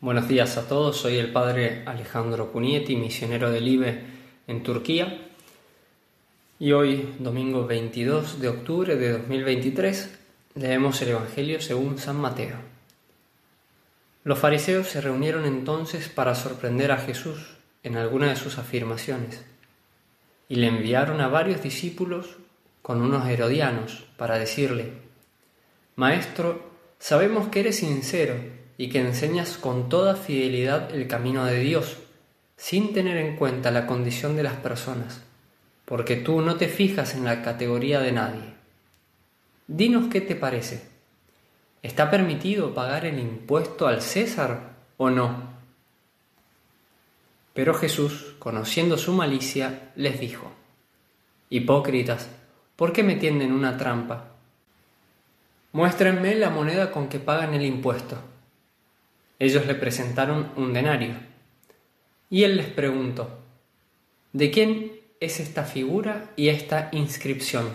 Buenos días a todos, soy el padre Alejandro Cunieti, misionero del IBE en Turquía. Y hoy, domingo 22 de octubre de 2023, leemos el Evangelio según San Mateo. Los fariseos se reunieron entonces para sorprender a Jesús en alguna de sus afirmaciones y le enviaron a varios discípulos con unos herodianos para decirle, Maestro, sabemos que eres sincero y que enseñas con toda fidelidad el camino de Dios, sin tener en cuenta la condición de las personas, porque tú no te fijas en la categoría de nadie. Dinos qué te parece. ¿Está permitido pagar el impuesto al César o no? Pero Jesús, conociendo su malicia, les dijo, Hipócritas, ¿por qué me tienden una trampa? Muéstrenme la moneda con que pagan el impuesto. Ellos le presentaron un denario. Y él les preguntó, ¿de quién es esta figura y esta inscripción?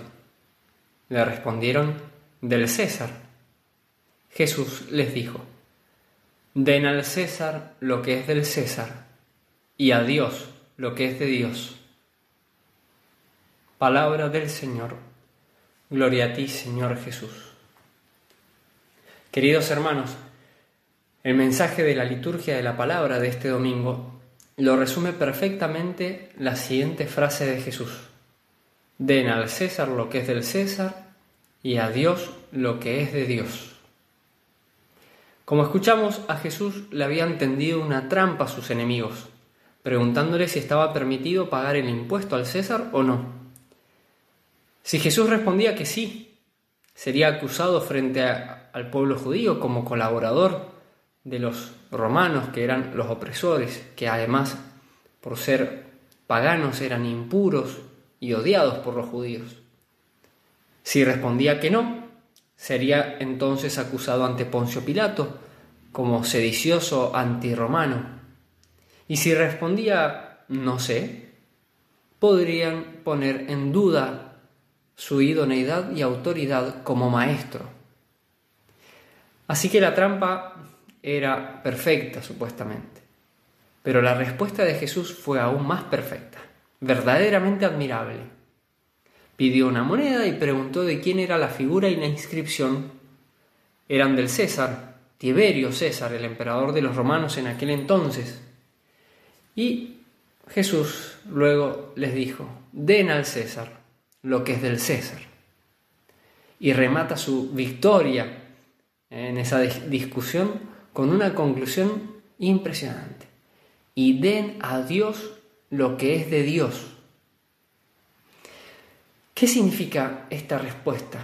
Le respondieron, del César. Jesús les dijo, Den al César lo que es del César y a Dios lo que es de Dios. Palabra del Señor. Gloria a ti, Señor Jesús. Queridos hermanos, el mensaje de la liturgia de la palabra de este domingo lo resume perfectamente la siguiente frase de Jesús. Den al César lo que es del César y a Dios lo que es de Dios. Como escuchamos, a Jesús le habían tendido una trampa a sus enemigos, preguntándole si estaba permitido pagar el impuesto al César o no. Si Jesús respondía que sí, sería acusado frente al pueblo judío como colaborador de los romanos, que eran los opresores, que además, por ser paganos, eran impuros y odiados por los judíos. Si respondía que no, sería entonces acusado ante Poncio Pilato como sedicioso antirromano. Y si respondía no sé, podrían poner en duda su idoneidad y autoridad como maestro. Así que la trampa era perfecta supuestamente. Pero la respuesta de Jesús fue aún más perfecta, verdaderamente admirable. Pidió una moneda y preguntó de quién era la figura y la inscripción. Eran del César, Tiberio César, el emperador de los romanos en aquel entonces. Y Jesús luego les dijo, den al César lo que es del César. Y remata su victoria en esa discusión con una conclusión impresionante. Y den a Dios lo que es de Dios. ¿Qué significa esta respuesta?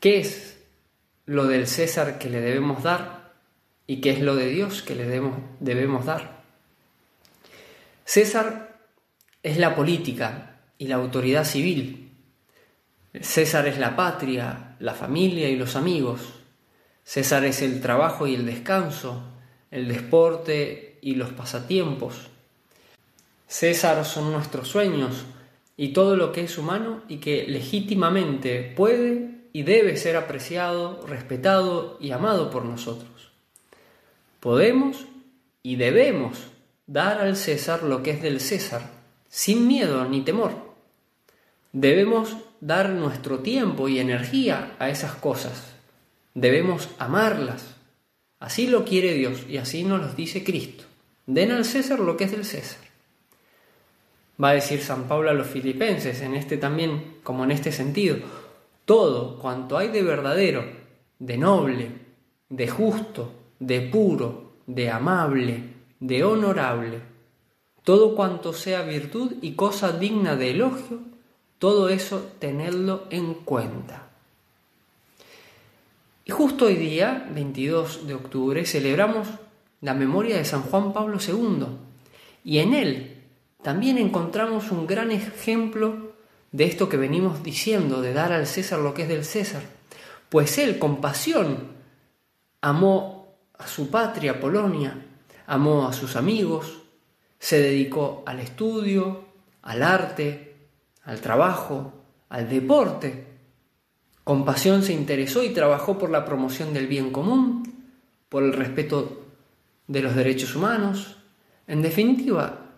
¿Qué es lo del César que le debemos dar y qué es lo de Dios que le debemos, debemos dar? César es la política y la autoridad civil. César es la patria, la familia y los amigos. César es el trabajo y el descanso, el deporte y los pasatiempos. César son nuestros sueños y todo lo que es humano y que legítimamente puede y debe ser apreciado, respetado y amado por nosotros. Podemos y debemos dar al César lo que es del César, sin miedo ni temor. Debemos dar nuestro tiempo y energía a esas cosas debemos amarlas. Así lo quiere Dios y así nos lo dice Cristo. Den al César lo que es del César. Va a decir San Pablo a los filipenses en este también, como en este sentido, todo cuanto hay de verdadero, de noble, de justo, de puro, de amable, de honorable, todo cuanto sea virtud y cosa digna de elogio, todo eso tenedlo en cuenta. Y justo hoy día, 22 de octubre, celebramos la memoria de San Juan Pablo II. Y en él también encontramos un gran ejemplo de esto que venimos diciendo, de dar al César lo que es del César. Pues él, con pasión, amó a su patria, Polonia, amó a sus amigos, se dedicó al estudio, al arte, al trabajo, al deporte, con pasión se interesó y trabajó por la promoción del bien común, por el respeto de los derechos humanos, en definitiva,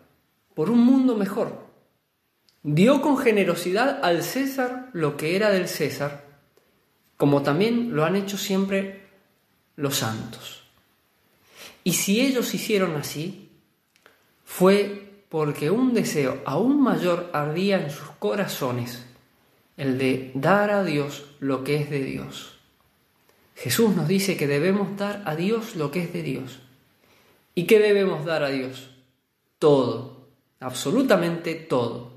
por un mundo mejor. Dio con generosidad al César lo que era del César, como también lo han hecho siempre los santos. Y si ellos hicieron así, fue porque un deseo aún mayor ardía en sus corazones, el de dar a Dios lo que es de Dios. Jesús nos dice que debemos dar a Dios lo que es de Dios. ¿Y qué debemos dar a Dios? Todo, absolutamente todo.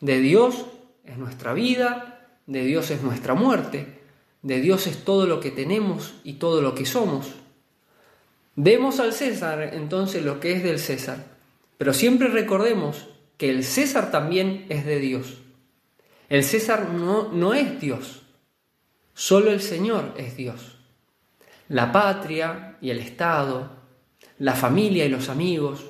De Dios es nuestra vida, de Dios es nuestra muerte, de Dios es todo lo que tenemos y todo lo que somos. Demos al César entonces lo que es del César, pero siempre recordemos que el César también es de Dios. El César no, no es Dios, solo el Señor es Dios. La patria y el Estado, la familia y los amigos,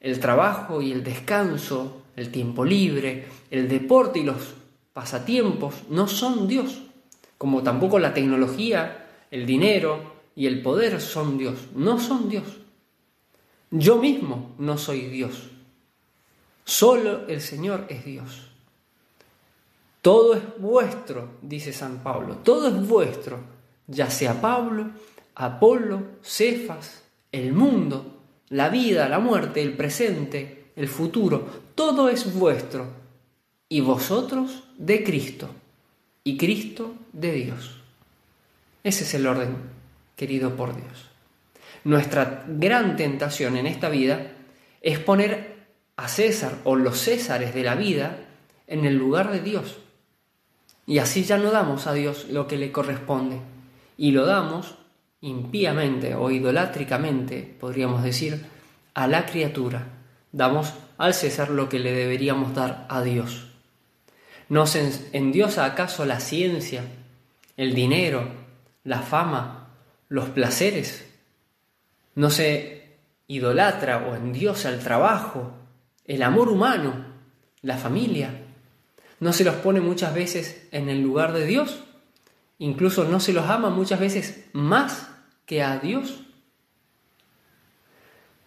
el trabajo y el descanso, el tiempo libre, el deporte y los pasatiempos no son Dios como tampoco la tecnología, el dinero y el poder son Dios. No son Dios. Yo mismo no soy Dios. Solo el Señor es Dios. Todo es vuestro, dice San Pablo. Todo es vuestro, ya sea Pablo, Apolo, Cefas, el mundo, la vida, la muerte, el presente, el futuro. Todo es vuestro. Y vosotros de Cristo y Cristo de Dios. Ese es el orden querido por Dios. Nuestra gran tentación en esta vida es poner a César o los Césares de la vida en el lugar de Dios. Y así ya no damos a Dios lo que le corresponde. Y lo damos impíamente o idolátricamente, podríamos decir, a la criatura. Damos al César lo que le deberíamos dar a Dios. ¿No se endiosa acaso la ciencia, el dinero, la fama, los placeres? ¿No se idolatra o endiosa el trabajo, el amor humano, la familia? ¿No se los pone muchas veces en el lugar de Dios? Incluso no se los ama muchas veces más que a Dios.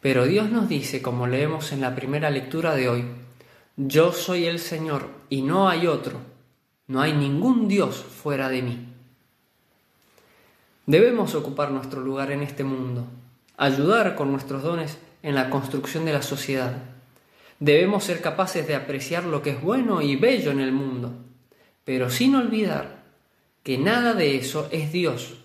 Pero Dios nos dice, como leemos en la primera lectura de hoy, yo soy el Señor y no hay otro, no hay ningún Dios fuera de mí. Debemos ocupar nuestro lugar en este mundo, ayudar con nuestros dones en la construcción de la sociedad. Debemos ser capaces de apreciar lo que es bueno y bello en el mundo, pero sin olvidar que nada de eso es Dios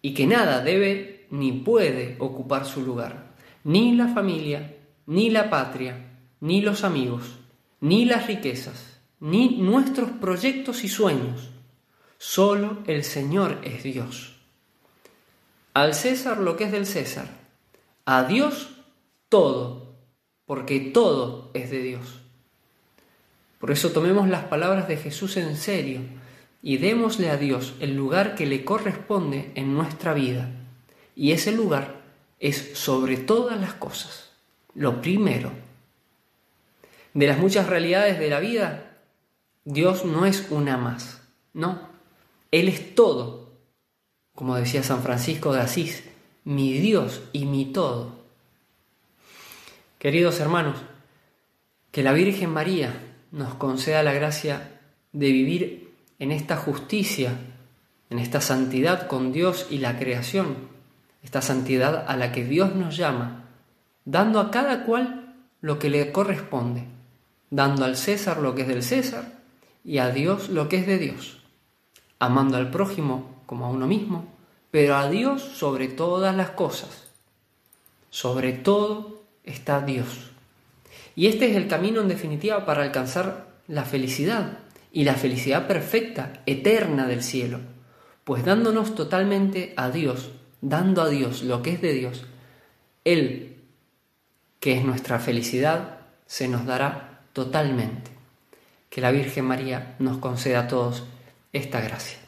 y que nada debe ni puede ocupar su lugar, ni la familia, ni la patria, ni los amigos ni las riquezas, ni nuestros proyectos y sueños. Solo el Señor es Dios. Al César lo que es del César, a Dios todo, porque todo es de Dios. Por eso tomemos las palabras de Jesús en serio y démosle a Dios el lugar que le corresponde en nuestra vida. Y ese lugar es sobre todas las cosas, lo primero de las muchas realidades de la vida, Dios no es una más, no, Él es todo, como decía San Francisco de Asís, mi Dios y mi todo. Queridos hermanos, que la Virgen María nos conceda la gracia de vivir en esta justicia, en esta santidad con Dios y la creación, esta santidad a la que Dios nos llama, dando a cada cual lo que le corresponde dando al César lo que es del César y a Dios lo que es de Dios, amando al prójimo como a uno mismo, pero a Dios sobre todas las cosas. Sobre todo está Dios. Y este es el camino en definitiva para alcanzar la felicidad y la felicidad perfecta, eterna del cielo, pues dándonos totalmente a Dios, dando a Dios lo que es de Dios, Él, que es nuestra felicidad, se nos dará totalmente. Que la Virgen María nos conceda a todos esta gracia.